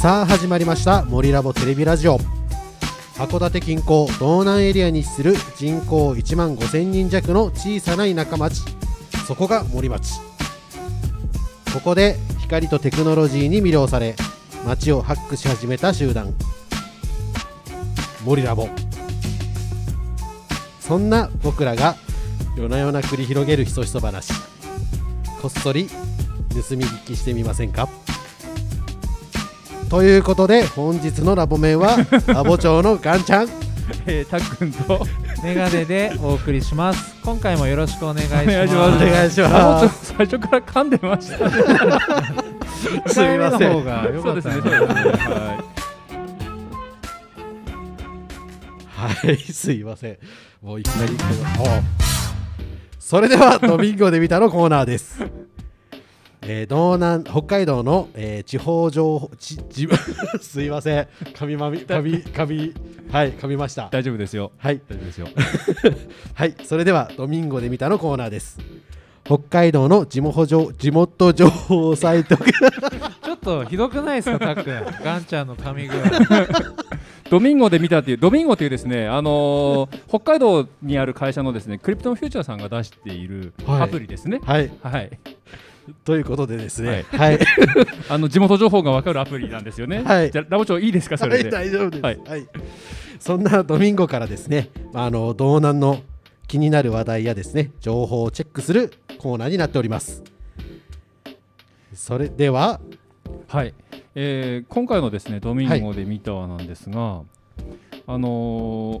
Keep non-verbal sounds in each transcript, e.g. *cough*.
さあ始まりました森ラボテレビラジオ。函館近郊道南エリアに位置する人口1万5000人弱の小さな田舎町。そこが森町。ここで光とテクノロジーに魅了され街をハックし始めた集団。森ラボ。そんな僕らが夜な夜な繰り広げるひそひそ話。こっそり盗み聞きしてみませんか？ということで本日のラボ面は *laughs* ラボ長のガンちゃんえー、たっくんと *laughs* メガネでお送りします。今回もよろしくお願いします。お願いしますお願いしあまもうちょっと最初から噛んでましたね。す *laughs* すみません一回目の方が良かったそうですね、そうですね。ははいすいませんもういきなりおそれではドミンゴで見たのコーナーですえー、道南北海道の、えー地方情報ちち *laughs* すいません噛みまみ噛み噛みはい噛みましたい、大丈夫ですよ。はい大丈夫ですよ。*laughs* はい、それではドミンゴで見たのコーナーです。北海道の地元情地元情報サイト *laughs* ちょっとひどくないですか、たっくん。ガンちゃんの髪具合。ドミンゴで見たっていう、ドミンゴというですね、あのー北海道にある会社のですね、クリプトンフューチャーさんが出しているはいアプリですね。はい、はい。ということでですね、はい、*laughs* あの地元情報がわかるアプリなんですよね。はいじゃあラボ長いいですか、そはい、れで。大丈夫です。ははいい、そんなドミンゴからですね、あの道南の気になる話題やですね、情報をチェックするコーナーになっております。それでは、はい、えー今回のですねドミンゴで見たなんですが、あのー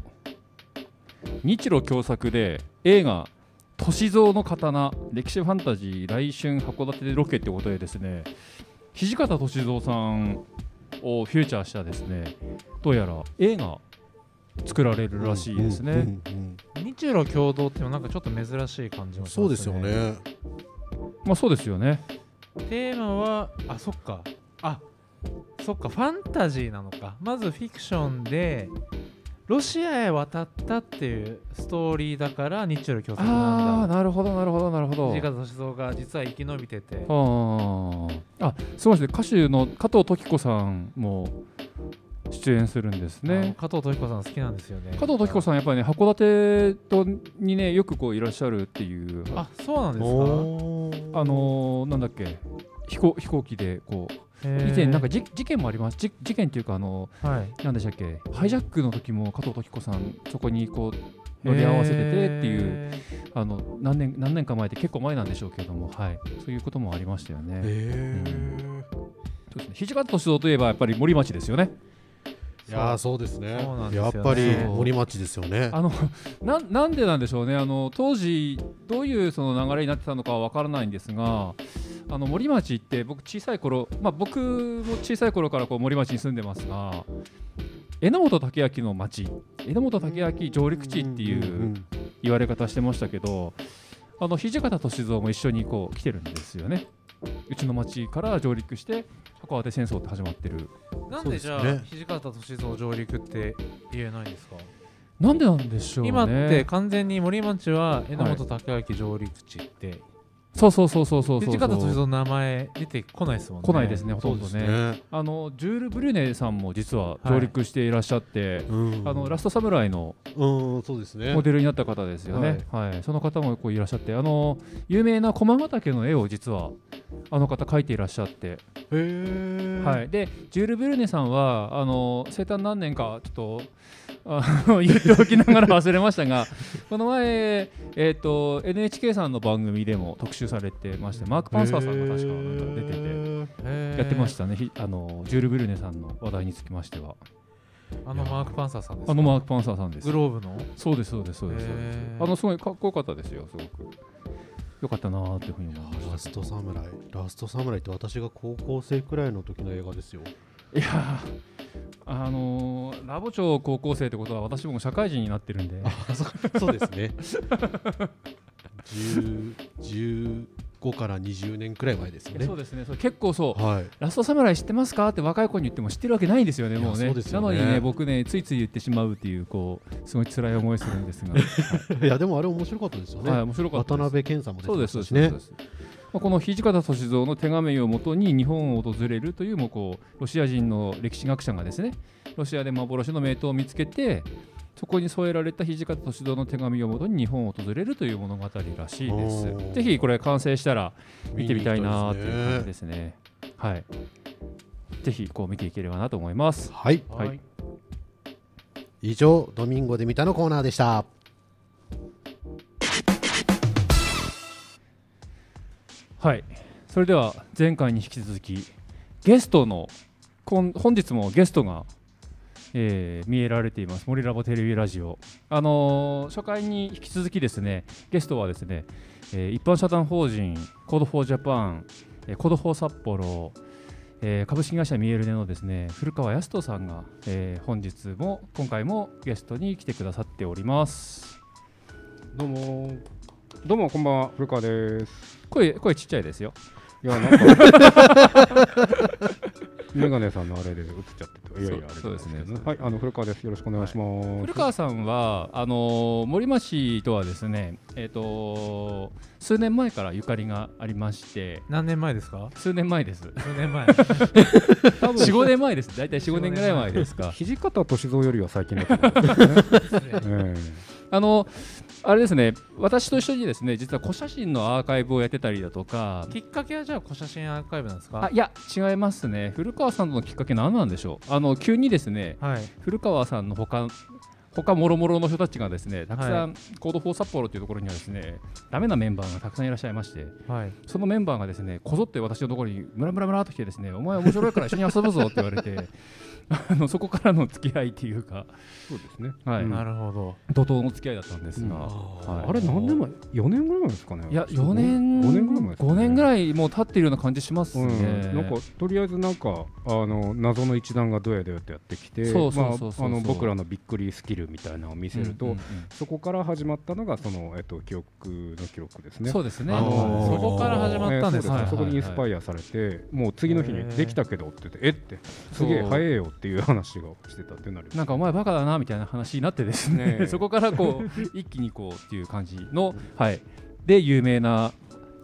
日露共作で映画「歳三の刀歴史ファンタジー来春函館でロケ」ってことでですね土方歳三さんをフューチャーしたですねどうやら映画作られるらしいですね。うんうんうん日露共同っていうのはなんかちょっと珍しい感じもしますね。そうですよ。ね。まあそうですよね。テーマは、あ、そっか。あ、そっか、ファンタジーなのか。まずフィクションで、ロシアへ渡ったっていうストーリーだから日露共作あなんだ。あなるほどなるほどなるほど。土方歳三が実は生き延びてて。あーあそうですね歌手の加藤時子さんも出演するんですあのね加藤時子さん好きなんですよね。加藤時子さんやっぱりね函館とにねよくこういらっしゃるっていうああ、そうなんですか。おーのー、なんだっけ飛行飛行機でこう以前なんかじ事件もあります。じ事件っていうかあのはい、なんでしたっけ？ハイジャックの時も加藤時子さんそこにこう乗り合わせててっていうへあの何年何年か前で結構前なんでしょうけどもはい。そういうこともありましたよね。へそうですね。土方歳三といえばやっぱり森町ですよね。ーいやーそうですね。そうなんですよね。やっぱり森町ですよね。あの *laughs* ななんでなんでしょうね。あの当時どういうその流れになってたのかはわからないんですがあの森町って僕小さい頃、まあ、僕も小さい頃からこう森町に住んでますが榎本武明の町榎本武明上陸地っていんう言われ方してましたけどあの土方歳三も一緒にこう来てるんですよね。うちの町から上陸して函館戦争って始まってる。なんでじゃあ、ね土方歳三上陸って言えないんですか、なんでなんでしょうね。今って完全に森町は榎本武明上陸地って、そうそうそうそうそうそう土方歳三の名前出てこないですもんね。来ないですねほとんどそうねね。あのジュール・ブリュネさんも実は上陸していらっしゃって、うん。あのラストサムライのモ。デルになった方ですよね、はい。その方もこういらっしゃってあの有名な駒ヶ岳の絵を実はあの方描いていらっしゃって。はい、でジュール・ブリュネさんはあの生誕何年かちょっと *laughs* 言っておきながら忘れましたがこの前、えー、と NHK さんの番組でも特集されてましてマーク・パンサーさんが確かなんか出てて。やってましたね、ひあのジュール・ブルーネさんの話題につきましては。あのマーク・パンサーさんですか？あのマーク・パンサーさんですグ。ローブの？そうです、そうです、そうです。そうですへーあのすごいかっこよかったですよ、すごく。よかったなーっていうふうに思いました。ラストサムライ。ラストサムライって私が高校生くらいの時の映画ですよ。いやーあのーラボ長高校生ってことは私も社会人になってるんで、そうですね。*laughs* 10 15から20年くらい前ですよねそう。ですね、結構そう、はい。ラストサムライ知ってますか？って若い子に言っても知ってるわけないんですよね、もうね。うねなのにね、僕ね、ついつい言ってしまうっていう、こう、すごい辛い思いするんですが、*laughs* いやでもあれ面白かったですよね。はい、面白かったです。渡辺謙さんも出てそうです、ましねこの土方歳三の手紙をもとに日本を訪れるというもうこうロシア人の歴史学者がですねロシアで幻の名刀を見つけてそこに添えられた土方歳三の手紙をもとに日本を訪れるという物語らしいです。ぜひこれ完成したら見てみたいなーっていう感じですね。はい。ぜひこう見ていければなと思います。はい。はい。以上ドミンゴで見たのコーナーでした。はい。それでは前回に引き続きゲストの本日もゲストが、えー見えられています。森ラボテレビラジオ。あのー初回に引き続きですねゲストはですね、えー一般社団法人コードフォージャパン、えーコードフォー札幌えー株式会社ミエルネのですね古川康人さんが、えー本日も今回もゲストに来てくださっております。どうも。どうもこんばんは古川です。声声ちっちゃいですよ。いやなんか *laughs* メガネさんのあれで映っちゃってていやいやそうですね。はいあの古川です。よろしくお願いします、古川さんはあのー森町とはですねえっ、と数年前からゆかりがありまして。何年前ですか？数年前です。数年前。多分45年前です。大体45年ぐらい前ですか。*laughs* 土方歳三よりは最近だと思うんですよね、*laughs* え。あのあれですね私と一緒にですね実は古写真のアーカイブをやってたりだとかきっかけはじゃあ古写真アーカイブなんですか？あいや違いますね。古川さんとのきっかけ何なんでしょう？あの急にですねはい。古川さんの他他もろもろの人たちがですねたくさん、はコードフォー札幌というところにはですねダメなメンバーがたくさんいらっしゃいましてはい。そのメンバーがですねこぞって私のところにムラムラムラっと来てですねお前面白いから一緒に遊ぶぞって言われて *laughs* あのそこからの付き合いっていうか、そうですね。はい。うんなるほど。怒涛の付き合いだったんですが、うん。はい。あれ何年前？4年ぐらい前ですかね。いや4年5年ぐらい前ね。5年ぐらいもう経っているような感じしますね、うん、なんかとりあえずなんかあの謎の一団がどうやどうやってやってきてそうそうそうそう。まああの僕らのびっくりスキルみたいなのを見せると、うんうんうん。そこから始まったのがその、えっと、記憶の記録ですね。そうですね。あのーそこから始まったんです。ねねはいそこにインスパイアされて、もう次の日にできたけどって言って、えって、すげえ早えよっていう話がしてたってなる。なんかお前バカだなみたいな話になってですね。ねえ。*laughs* そこからこう一気にこうっていう感じの、はい、で有名な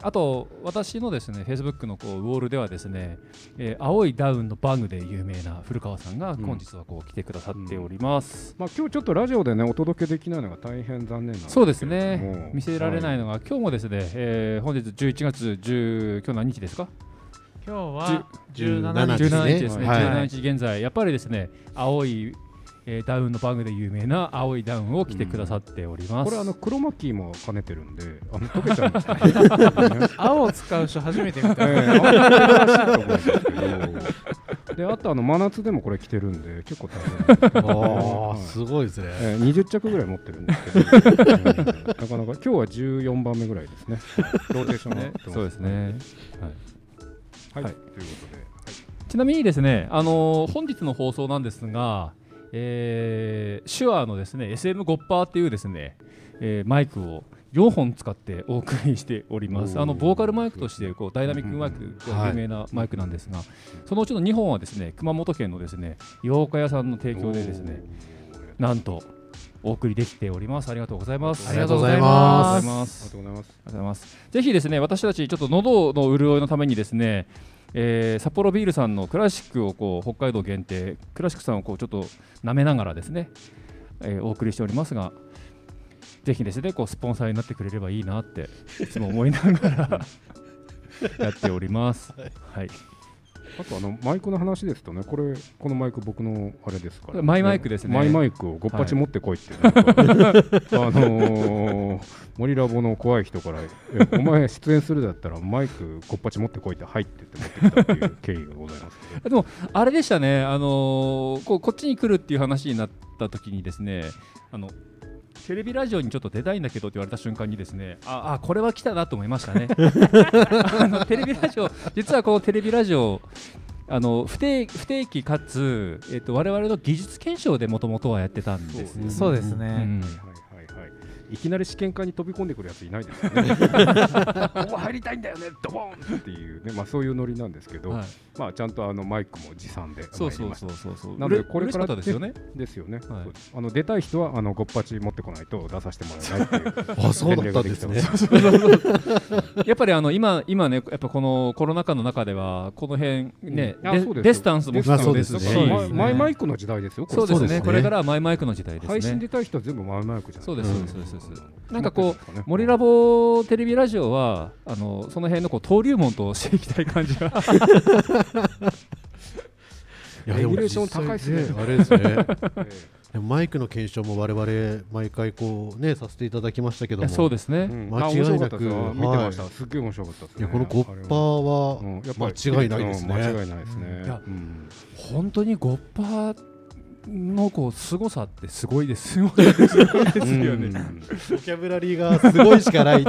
あと私のですね Facebook のこうウォールではですね、えー青いダウンのバグで有名な古川さんがうん。本日はこう来てくださっております、まあ今日ちょっとラジオでねお届けできないのが大変残念なんそうですね。見せられないの。のが、今日もですね、えー本日11月10今日何日ですか？今日は17 17日ですね。17日ですね、はい。17日現在。やっぱりですね青い、えーダウンのバグで有名な青いダウンを着てくださっております、これあの黒巻も兼ねてるんで、あの *laughs* 溶けちゃうんですかね。青を使う人初めて見たええあんまり珍しいと思うんですけど。*laughs* であとあの真夏でもこれ着てるんで結構大変はいすごいですねえー、20着ぐらい持ってるんですけど、う *laughs* んなかなか今日は14番目ぐらいですね。ローテーションがねそうですね、はい。はい、はい。ということで、ちなみにですね、あのー本日の放送なんですが、えー、手話のですね SM5% っていうですね、えーマイクを4本使ってお送りしております。あのボーカルマイクとしてこうダイナミックマイクが有名なマイクなんですが、そのうちの2本はですね熊本県のですね洋岡屋さんの提供でですねなんとお送りできております。ありがとうございます。ありがとうございます。ありがとうございます。ありがとうございます。ぜひですね、私たちちょっと喉の潤いのためにですね、えー札幌ビールさんのクラシックをこう北海道限定、クラシックさんをこうちょっと舐めながらですね、えーお送りしておりますが、ぜひですね、こうスポンサーになってくれればいいなっていつも思いながら *laughs* やっております。はい。あとあのマイクの話ですとね、これこのマイク僕のあれですから、マイマイクですね。マイマイクをごっぱち持ってこいって、なんかあのー、森ラボの怖い人から、えお前出演するだったらマイクごっぱち持ってこいって入ってって持ってきたっていう経緯がございます *laughs* けど。あれでしたね、あのーこうこっちに来るっていう話になった時にですね、あのテレビラジオにちょっと出たいんだけどって言われた瞬間にですね、ああこれは来たなと思いましたね。*laughs* あのテレビラジオ、実はこのテレビラジオ、あの不定不定期かつ、えっと我々の技術検証でもともとはやってたんですよね。そうですね、うんはいきなり試験会に飛び込んでくるやついないですよね。*laughs* ここ入りたいんだよねドボンっていうね。まあそういうノリなんですけど、はい。まあちゃんとあのマイクも持参でそうそうそうそう。そうなのでこれからですよね。ですよね、はい。あの出たい人はあのごっぱち持ってこないと出させてもらえないっていうあそうだったんですね。*laughs* やっぱりあの今今ねやっぱこのコロナ禍の中ではこの辺ね、デうん。あそうですよ。デスタンスも必要ですし、まあそうですね。マイマイマイクの時代ですよこれ。そうですね。これからはマイマイクの時代です配信ね出たい人は全部マイマイクじゃない。そうですうんそうですそうですう。んなんかこうね。森ラボテレビラジオはあのその辺のこう登竜門としていきたい感じが。いやレギュレーション高いっすね。あれですね。*laughs* マイクの検証も我々毎回こうねさせていただきましたけども。そうですね、間違いなく見てました、はすっげえ面白かったですね。いやこのゴッパーは。うん。やっぱり。間違いないですね。うん間違いないですね。いやうん。本当にゴッパーのこう凄さってすごいです。すごいですよね、うん。ボキャブラリーがすごいしかない。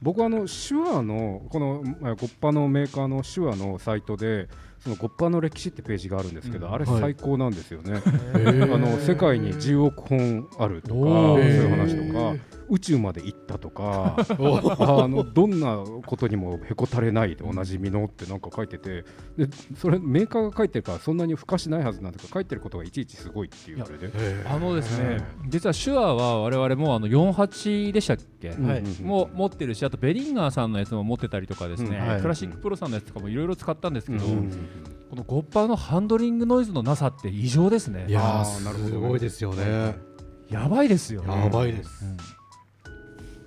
僕あの手話のこのまあゴッパのメーカーの手話のサイトでそのゴッパの歴史ってページがあるんですけど、うん。あれはい。最高なんですよね、ー。あの世界に10億本あるとかそういう話とか宇宙まで行ったとかあのどんなことにもへこたれないでおなじみのってなんか書いててでそれメーカーが書いてるからそんなに付加しないはずなんだけど書いてることがいちいちすごいっていうあれで。あのですね実は手話は我々もあの48でしたっけ、うん。はい。もう持ってるしあとベリンガーさんのやつも持ってたりとかですね、うん。はい。クラシックプロさんのやつとかもいろいろ使ったんですけど、うん。このゴッパーのハンドリングノイズのなさって異常ですね。いやあーなるほど。ーすごいですよね。やばいですよ、やばいです。うん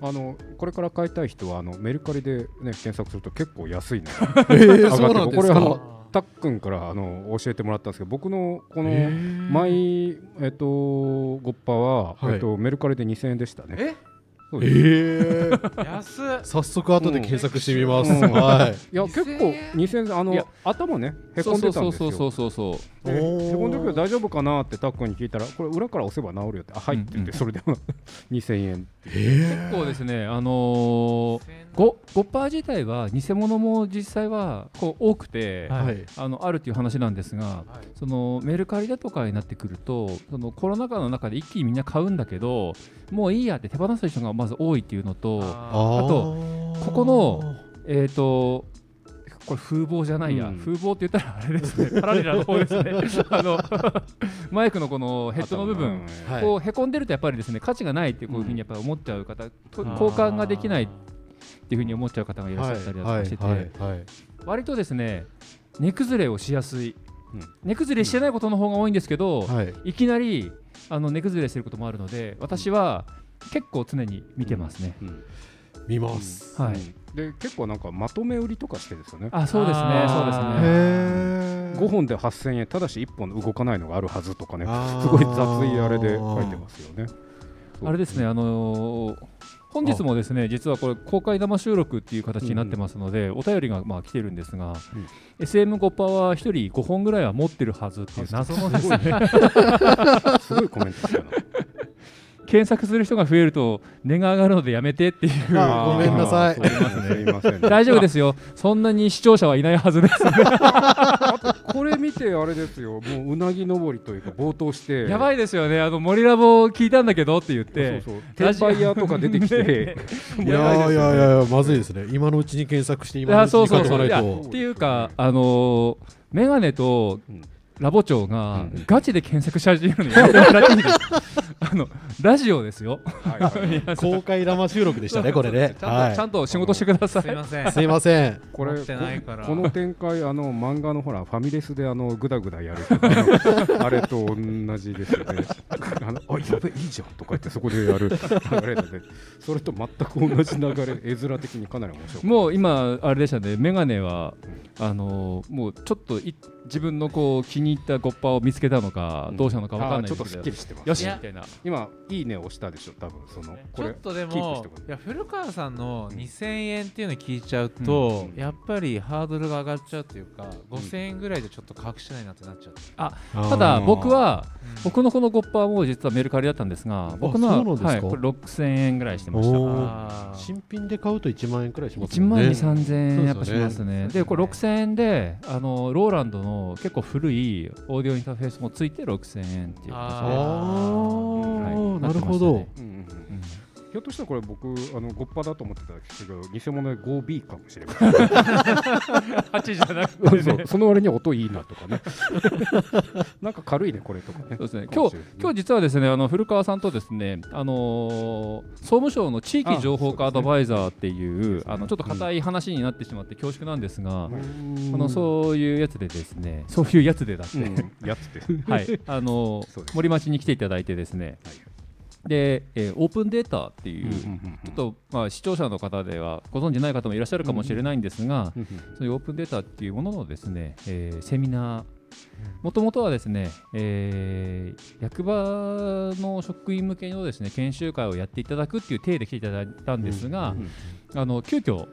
あのこれから買いたい人はあのメルカリで、ね、検索すると結構安いのが *laughs* えー上がってそうなんですか？これあのたっくんからあの教えてもらったんですけど僕のこのえー。マイ、えっと、ゴッパは、はい。えっと、メルカリで2000円でしたね。ええー。安っ。早速後で検索してみます、うん。はい。いや結構2000円あの頭ねへこんでたんですよ。そうそうそうそうそうへこんでるけど大丈夫かなってタックンに聞いたらこれ裏から押せば治るよってあはいって言って、うんうんそれでも2000円え結構ですねあのーゴゴッパー自体は偽物も実際はこう多くて、ー、はいはいあのあるっていう話なんですが、そのメルカリだとかになってくるとそのコロナ禍の中で一気にみんな買うんだけどもういいやって手放す人がまず多いっていうのとああとーここのえっ、とこれ風貌じゃないや、うん。風貌って言ったらあれですね。*laughs* パラレラの方ですね。*laughs* あの *laughs* マイクのこのヘッドの部分、はい。こうへこんでるとやっぱりですね価値がないってこういうふうにやっぱり思っちゃう方、とあー交換ができないっていうふうに思っちゃう方がいらっしゃったりだとかしてて、はいはいはい。割とですね値崩れをしやすい、うん。値崩れしてないことの方が多いんですけど、はい。い、きなりあの値崩れしてることもあるので私は結構常に見てますね、うん。見ます、はい、うん。で結構なんかまとめ売りとかしてですよね。あそうですね。そうですね。へー。5本で8000円ただし1本動かないのがあるはずとかね。すごい雑いあれで書いてますよね。あれですね、あのー本日もですね実はこれ公開生収録っていう形になってますので、お便りがまあ来てるんですが、SM5 パは1人5本ぐらいは持ってるはずっていう謎のですね。すごい。コメントしたな検索する人が増えると値が上がるのでやめてっていう。あごめんなさい。*laughs* 大丈夫ですよ。そんなに視聴者はいないはずです。*laughs* これ見てあれですよ。もううなぎ登りというか冒頭して。やばいですよね。あの森ラボ聞いたんだけどって言って。そうそう転売屋とか出てきて。*laughs* いやいやいやいやまずいですね。今のうちに検索して今のうちに書そうそうそう。いいておかないとやっていうかあのーメガネとうんラボ長がうんガチで検索し始めるのやめてもらっていいですか？*laughs* あのラジオですよ。はいはい皆さん公開生収録でしたねこれね。ちゃんと,、はい。ちゃんと仕事してください。すいません。すいません。これ持ってないから。この展開あの漫画のほらファミレスであのグダグダやるとかあのあれと同じですよね。あのあやべいいじゃんとか言ってそこでやる。流れで。それと全く同じ流れ絵面的にかなり面白いもう今あれでしたね。メガネはあのーもうちょっとい自分のこう気に入ったゴッパを見つけたのか、うん。どうしたのかわかんないあーちょっとすですけどっきりしてますよしみたいな。今いいねを押したでしょ多分そのこれ。ちょっとでもいや古川さんの2000円っていうの聞いちゃうと、うん。やっぱりハードルが上がっちゃうっていうか5000円ぐらいでちょっと隠しないなってなっちゃう、ただ僕はうん。僕のこのゴッパーも実はメルカリだったんですが僕のはい、これ6000円ぐらいしてました。新品で買うと1万円くらいします1万もんね。2、3000円やっぱしますね。ですね。で、これ6000円で、あのローランドの結構古いオーディオインターフェースもついて6000円っていう形ではいなるほどょっとしたらこれ僕あのゴッパだと思ってたんですけど偽物で 5B かもしれない8じゃなくてね。そうその割には音いいなとかね。*laughs* なんか軽いねこれとかね。そうですね。今日今日実はですねあの古川さんとですねあのー総務省の地域情報化アドバイザーっていうあのちょっと硬い話になってしまって恐縮なんですが、あのそういうやつでですねそういうやつでだって、うん、やつって *laughs* はい。あのそうです。森町に来ていただいてですね、で、えーオープンデータっていう、ちょっと、まあ、視聴者の方ではご存じない方もいらっしゃるかもしれないんですが、うんそういうオープンデータっていうもののですね、えーセミナー。もともとはですね、えー役場の職員向けのですね研修会をやっていただくっていう体で来ていただいたんですが、あの急遽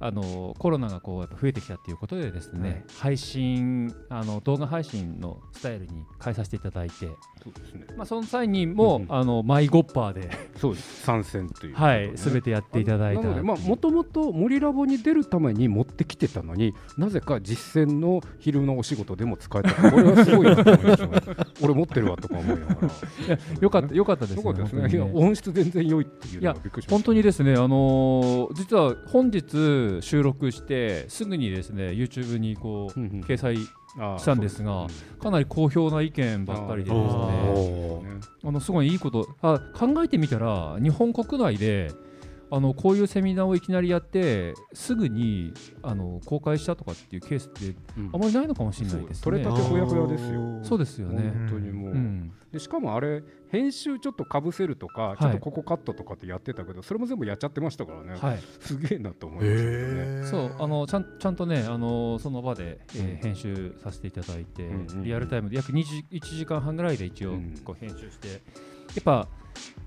あのコロナがこうやっぱ増えてきたっていうことでですね、はい。配信あの動画配信のスタイルに変えさせていただいて、そうですね。まあ、その際にも、うんうん。あのマイゴッパーで、そうです。参戦というはい、すべててやっていただいた。もともと森ラボに出るために持ってきてたのになぜか実践の昼のお仕事でも使えたこれはす。ごいなと思いましたね俺持ってるわとか思いながら。よかったよかったですよかったですね。本当にいや音質全然良いっていうのがびっくりしました。本当にですね、あのー実は本日収録してすぐにですね YouTube にこううんうん。掲載したんですがかなり好評な意見ばっかりでですね。あのすごいいいこと。あ考えてみたら日本国内であのこういうセミナーをいきなりやってすぐにあの公開したとかっていうケースってうん。あまりないのかもしれないですね。取れた。てほやほやですよ。そうですよね。本当にもう、うん、でしかもあれ編集ちょっとかぶせるとか、い。ちょっとここカットとかってやってたけどそれも全部やっちゃってましたからね、はい。すげえなと思いましたけどね、そうあのちゃんちゃんとねあのその場で、えーうん。編集させていただいて、リアルタイムで約2時1時間半ぐらいで一応うん。こう編集して、やっぱ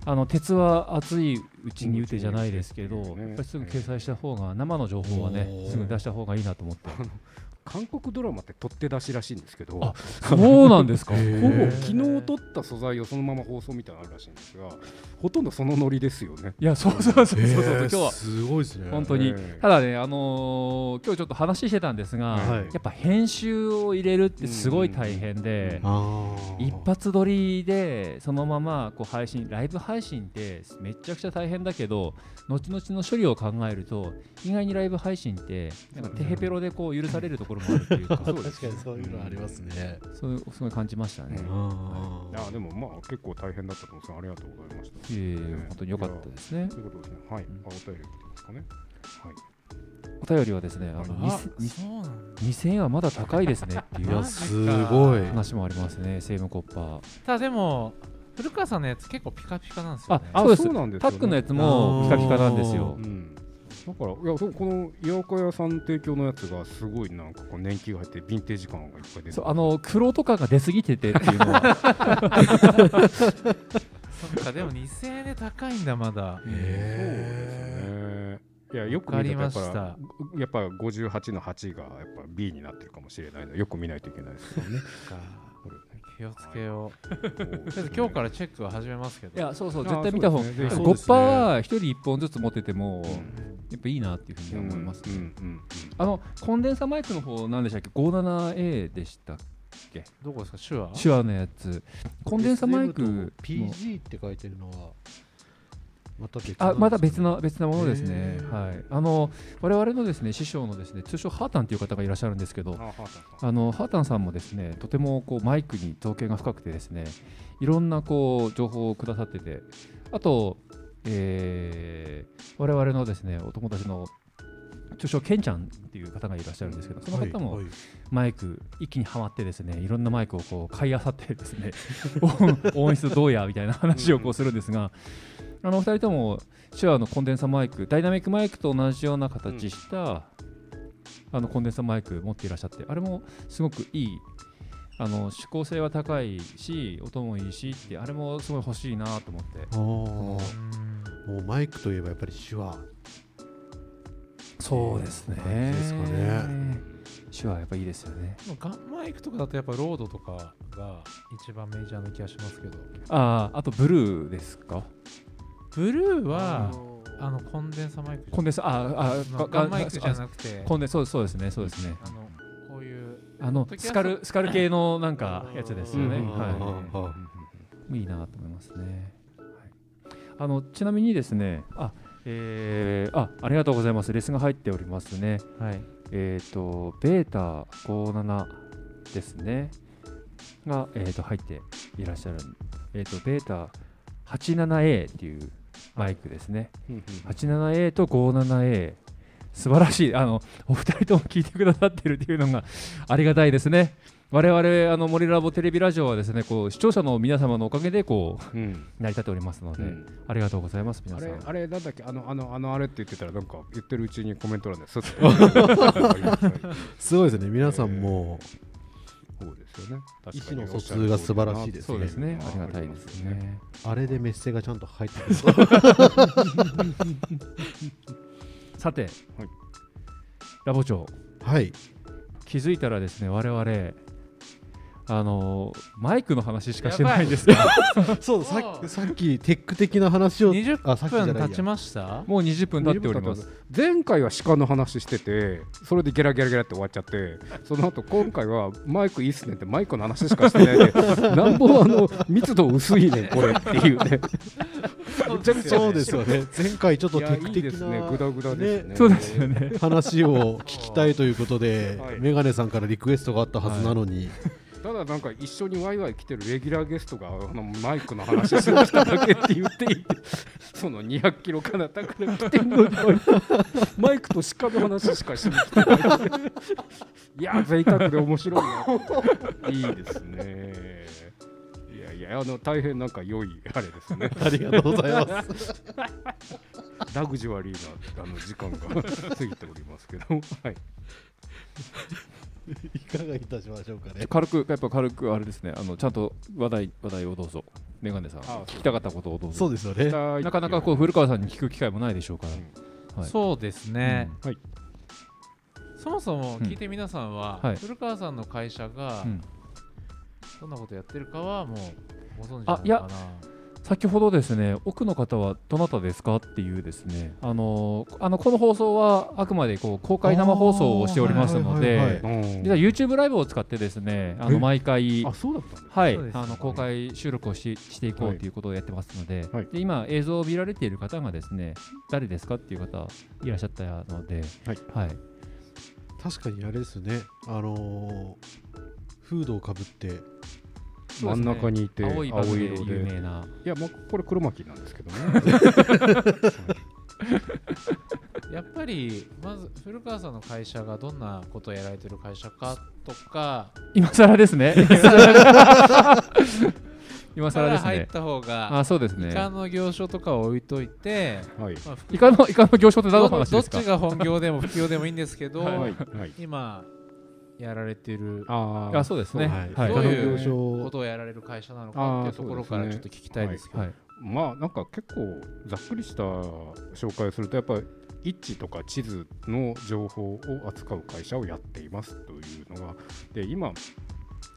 あの鉄は熱いうちに打てじゃないですけど、やっぱりすぐ掲載した方が生の情報はねすぐ出した方がいいなと思って。韓国ドラマって取って出しらしいんですけどあそうなんですか？ほ *laughs* ぼ昨日撮った素材をそのまま放送みたいなのあるらしいんですがほとんどそのノリですよね。いやそうそうそうそうそう、今日はすごいですね。本当に、ええただね、あのー今日ちょっと話してたんですが、はい。やっぱ編集を入れるってすごい大変で、一発撮りでそのままこう配信ライブ配信ってめちゃくちゃ大変だけど後々の処理を考えると意外にライブ配信ってなんかテヘペロでこう許されるところもあるっていうか確かにそういうのありますねそういうすごい感じましたね。うんあいやでもまあ結構大変だったと思うんですがありがとうございました。いえいえ本当に良かったですねと。いうことですね。はい。うんあお便り来てますかね。はい。お便りはですね、あのあ2000そうなんだ2000円はまだ高いですねっていうすごい話もありますね、セームコッパー。ただでも古川さんのやつ結構ピカピカなんですよねあそうですそうなんですよねタックのやつもピカピカなんですよう。ん。だからいやそうこの八百屋さん提供のやつがすごいなんかこう年季が入ってヴィンテージ感がいっぱい出てそうあの黒とかが出過ぎててっていうのは。*laughs* そっかでも2000円で高いんだまだ。へいやよくわかり見た。ぱやっぱ58の8がやっぱ B になってるかもしれないのでよく見ないといけないですよね。気をつけよう。そうとりあえず今日からチェックを始めますけど。いやそうそうあ絶対見た方が。そうですね。ゴッパーは一人一本ずつ持っててもうんやっぱいいなっていうふうに思います。うんうんうんあのコンデンサマイクの方何でしたっけ？57A でしたっけ？どこですか？手話？手話のやつ。コンデンサマイク PG って書いてるのはまた別あまた別のな別なものですね。はい。あの我々のですね師匠のですね通称ハータンという方がいらっしゃるんですけどあのハータンさんもですねとてもこうマイクに造形が深くてですね。いろんなこう情報をくださっててあと、えー我々のですねお友達の通称ケンちゃんっていう方がいらっしゃるんですけどその方もマイク一気にはまってですねいろんなマイクをこう買いあさってですね *laughs* 音音質どうやみたいな話をこうするんですがあのお二人とも手話のコンデンサマイクダイナミックマイクと同じような形した、あのコンデンサマイク持っていらっしゃってあれもすごくいいあの指向性は高いし音もいいしってあれもすごい欲しいなと思って。もうマイクといえばやっぱり手話。そうですね。感じですかね。手話やっぱいいですよね。でもガンマイクとかだとやっぱロードとかが一番メジャーな気がしますけど。あああとブルーですか？ブルーはああのコンデンサマイクコンデンサああガンマイクじゃなくて。コンデンそうそうですねそうですね。あのこういうあのスカルスカル系のなんかやつですよね。うんはうんい。いいなと思いますね。はい、あのちなみにですねあえー、あありがとうございます。レスが入っておりますね。はい。えっ、とベータ57ですね。が、えー、と入っていらっしゃる。えっ、とベータ 87A っていうマイクですね。87A と 57A 素晴らしい。あのお二人とも聞いてくださってるっていうのがありがたいですね。我々あの森ラボテレビラジオはですねこう視聴者の皆様のおかげでこううん。成り立っておりますので、うん。ありがとうございます皆さん。あれあれなんだっけ？あのあのあのあれって言ってたらなんか言ってるうちにコメント欄で *laughs* す。すごいですね。皆さんもそうですよね。意思の疎通が素晴らしいですそうですね。あありがたいですね。あれでメッセがちゃんと入ってくる *laughs* さて、はい。ラボ長。はい。気づいたらですね我々あのーマイクの話しかしてないんですよ *laughs* そうさっきさっきテック的な話を。20あさっきじゃないや。分経ちました？もう20分経っております。前回は鹿の話しててそれでゲラゲラゲラって終わっちゃってその後今回はマイクいいっすねってマイクの話しかしてないで *laughs* なんぼあの密度薄いねんこれっていうね。めちゃくちゃそうですよね。前回ちょっとテック的なねグダグダですね。そうですよね。話を聞きたいということで、はい。メガネさんからリクエストがあったはずなのに、ただなんか一緒にワイワイ来てるレギュラーゲストが *laughs* あのマイクの話しましただけって言っていてその200キロかなたから来てんのに。*laughs* マイクと鹿の話しかしに来て。な *laughs* いいや贅沢で面白いな。いいですね。いやいやあの大変なんか良いあれですね。ありがとうございます。ラグジュアリーなあの時間が過ぎておりますけどはい *laughs* いかがいたしましょうかね。軽くやっぱ軽くあれですね。あのちゃんと話題話題をどうぞ。メガネさんあ聞きたかったことをどうぞ。そうですよね。なかなかこう古川さんに聞く機会もないでしょうから、はい。そうですね、うん。はい。そもそも聞いて皆さんは、はい。古川さんの会社がうん。どんなことやってるかはもうご存知あなのかな先ほどですね奥の方はどなたですかっていうですねあのあのこの放送はあくまでこう公開生放送をしておりますのでうん。実は YouTube ライブを使ってですねあえ？の毎回あそうだったはい、あの公開収録をししていこうということをやってますので,、はい。で今映像を見られている方がですね誰ですかっていう方いらっしゃったので、はい。はい、確かにあれですね。あのーフードをかぶって、真ん中にいて青いバグで青色で。有名な。いや、まあ、これ黒巻きなんですけどね。*laughs* やっぱりまず古川さんの会社がどんなことをやられてる会社かとか。今更ですね。*laughs* 今か更ですね。ら入った方があそうですね。イカの業種とかを置いといて、はい。まあイカのイカの業種って何のど話ですか？どっちが本業でも副業でもいいんですけど、はい。はい。今やられてる。ああそうですね。はい。はい。どういうことをやられる会社なのかっていうところからちょっと聞きたいですけど、はい。まあ、なんか結構ざっくりした紹介をすると、やっぱり位置とか地図の情報を扱う会社をやっていますというのが、で、今、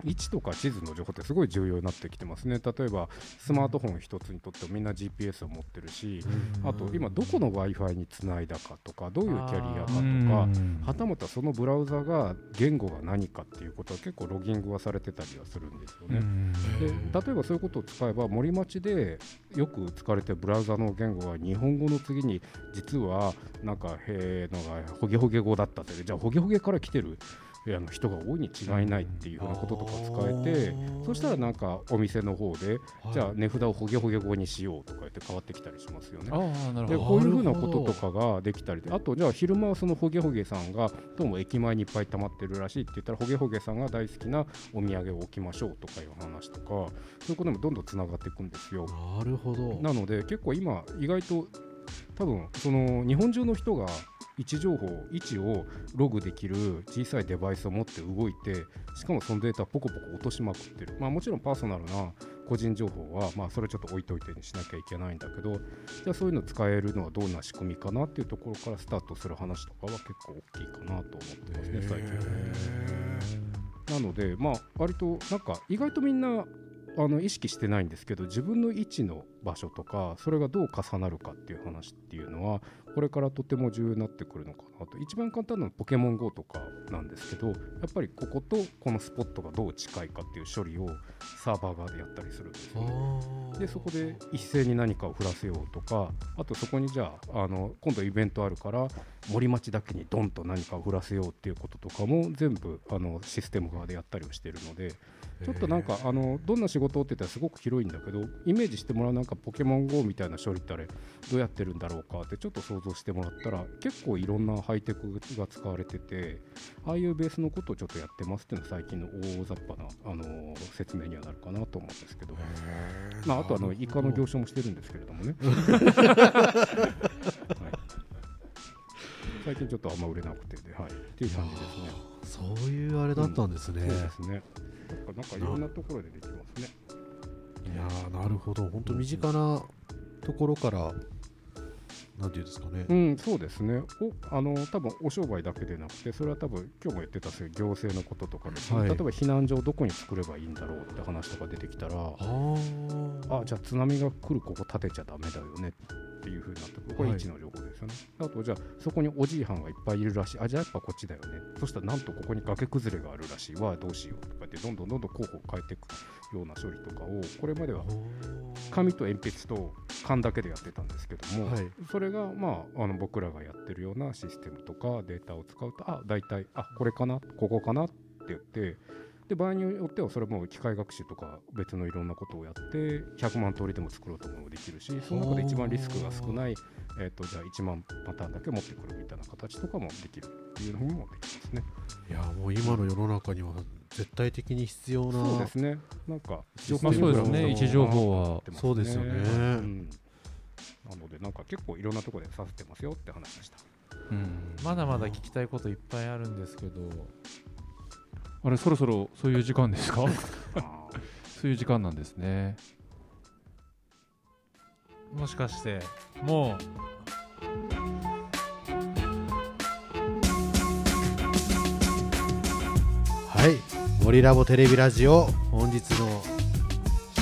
位置とか地図の情報ってすごい重要になってきてますね。例えば、スマートフォン一つにとってもみんな GPS を持ってるし、あと今どこの Wi-Fi につないだかとか、どういうキャリアかとか、うんはたまたそのブラウザが言語が何かっていうことは結構ロギングはされてたりはするんですよね。うんで例えばそういうことを使えば森町でよく使われてるブラウザの言語が日本語の次に実はなんかへーのがホゲホゲ語だったってじゃあホゲホゲから来てるえあの人が多いに違いないっていうふうなこととか使えてそしたらなんかお店の方でじゃあ値札をホゲホゲ語にしようとか言って変わってきたりしますよね。でこういうふうなこととかができたりであとじゃあ昼間はそのホゲホゲさんがどうも駅前にいっぱい溜まってるらしいって言ったらホゲホゲさんが大好きなお土産を置きましょうとかいう話とかそういうこともどんどんつながっていくんですよ。なるほど。なので結構今意外と多分その日本中の人が位置情報位置をログできる小さいデバイスを持って動いてしかもそのデータポコポコ落としまくってるまあもちろんパーソナルな個人情報はまあそれちょっと置いといてにしなきゃいけないんだけどじゃあそういうの使えるのはどんな仕組みかなっていうところからスタートする話とかは結構大きいかなと思ってますね最近は。なのでまあ割となんか意外とみんなあの意識してないんですけど自分の位置の場所とかそれがどう重なるかっていう話っていうのはこれからとても重要になってくるのかなと一番簡単なのはポケモン GO とかなんですけどやっぱりこことこのスポットがどう近いかっていう処理をサーバー側でやったりするんですよね。でそこで一斉に何かを降らせようとかあとそこにじゃああの今度イベントあるから森町だけにドンと何かを降らせようっていうこととかも全部あのシステム側でやったりをしているのでちょっとなんかあのどんな仕事って言ったらすごく広いんだけどイメージしてもらうなんかポケモン GO みたいな処理ってあれどうやってるんだろうかってちょっと想像してもらったら結構いろんなハイテクが使われててああいうベースのことをちょっとやってますっていうのは最近の大雑把なあの説明にはなるかなと思うんですけど、まあ、あとあのイカの業者もしてるんですけれどもね、*laughs* はい、最近ちょっとあんま売れなくてで、はい、っていう感じですね。そういうあれだったんですね。そうですね。なんかいろんなところでできまやーなるほど。本当身近なところからなんていうんですかね、うん、そうですね。おあの多分お商売だけでなくて、それは多分今日も言ってたそういう行政のこととかですね、はい。例えば避難所をどこに作ればいいんだろうって話とか出てきたら、ああじゃあ津波が来るここ建てちゃダメだよねっていうふうになってくる。これはい1の情報ですよね。あとじゃあそこにおじいはんがいっぱいいるらしい。あじゃあやっぱこっちだよね。そしたらなんとここに崖崩れがあるらしいわどうしようとかってどんどんどんどん候補を変えていくような処理とかをこれまでは紙と鉛筆と缶だけでやってたんですけども、はいそれが、まあ、あの僕らがやってるようなシステムとかデータを使うとあ大体あこれかなここかなって言ってで場合によってはそれも機械学習とか別のいろんなことをやって100万通りでも作ろうと思えばできるしその中で一番リスクが少ない、えー、とじゃあ1万パターンだけ持ってくるみたいな形とかもできるっていうのもできますね。いやもう今の世の中には絶対的に必要なそうですね。なんかまあそうですね。位置情報はそうですよね。うん。なのでなんか結構いろんなところでさせてますよって話でした。うん。まだまだ聞きたいこといっぱいあるんですけどあれそろそろそういう時間ですか？*laughs* そういう時間なんですね。もしかしてもはい。森ラボテレビラジオ本日の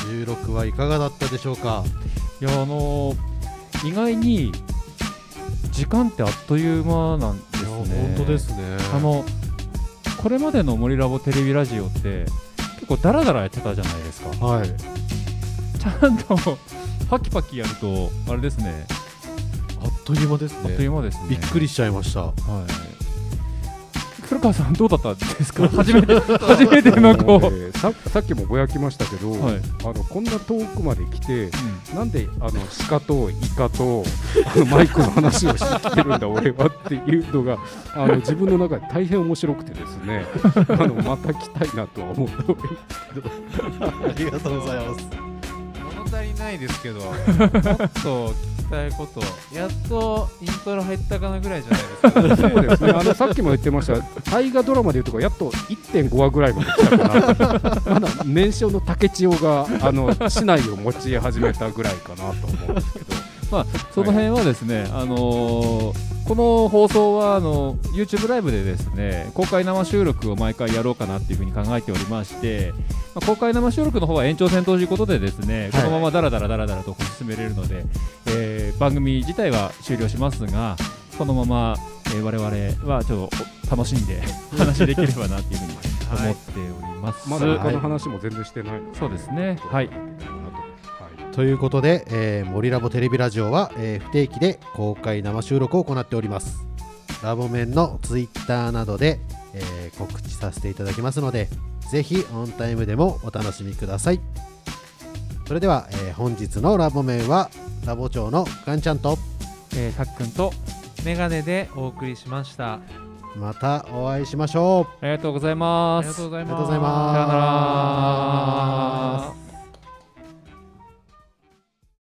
収録はいかがだったでしょうか？いやあのー意外に時間ってあっという間なんですね。本当ですね。あのこれまでの森ラボテレビラジオって結構ダラダラやってたじゃないですか。はい。ちゃんとパキパキやるとあれですね。あっという間ですあっといねう間ですね。びっくりしちゃいました。はい古川さんどうだったんですか？*laughs* 初めて *laughs* 初めてのこねささっきもぼやきましたけど、はい。あのこんな遠くまで来てうん。なんであの鹿とイカとあのマイクの話をしてきてるんだ *laughs* 俺はっていうのがあの自分の中で大変面白くてですねあのまた来たいなとは思うとありがとうございます足りないですけどもっと聞きたいことやっとイントロ入ったかなぐらいじゃないですか、そうですね。あのさっきも言ってました。大河ドラマでいうとこやっと1.5話ぐらいまで来たかなまだ年少の竹千代があの市内を持ち始めたぐらいかなと思うんですけど。まあ、その辺はですね、あのーこの放送はあの YouTube ライブでですね公開生収録を毎回やろうかなっていうふうに考えておりまして、まあ、公開生収録の方は延長戦ということでですね、このままだらだらだらだらと進めれるので、えー番組自体は終了しますがこのまま、えー我々はちょっと楽しんで話できればなっていうふうに思っております。*laughs* まだ他の話も全然してない。ので、そうですね。はい。はい。ということで、えー、森ラボテレビラジオは、えー不定期で公開生収録を行っております。ラボ面のツイッターなどで、えー告知させていただきますのでぜひオンタイムでもお楽しみくださいそれでは、えー本日のラボ面はラボ長のガンちゃんとえーたっくんとメガネでお送りしましたまたお会いしましょうありがとうございます。ありがとうございますありがとうございますさよなら。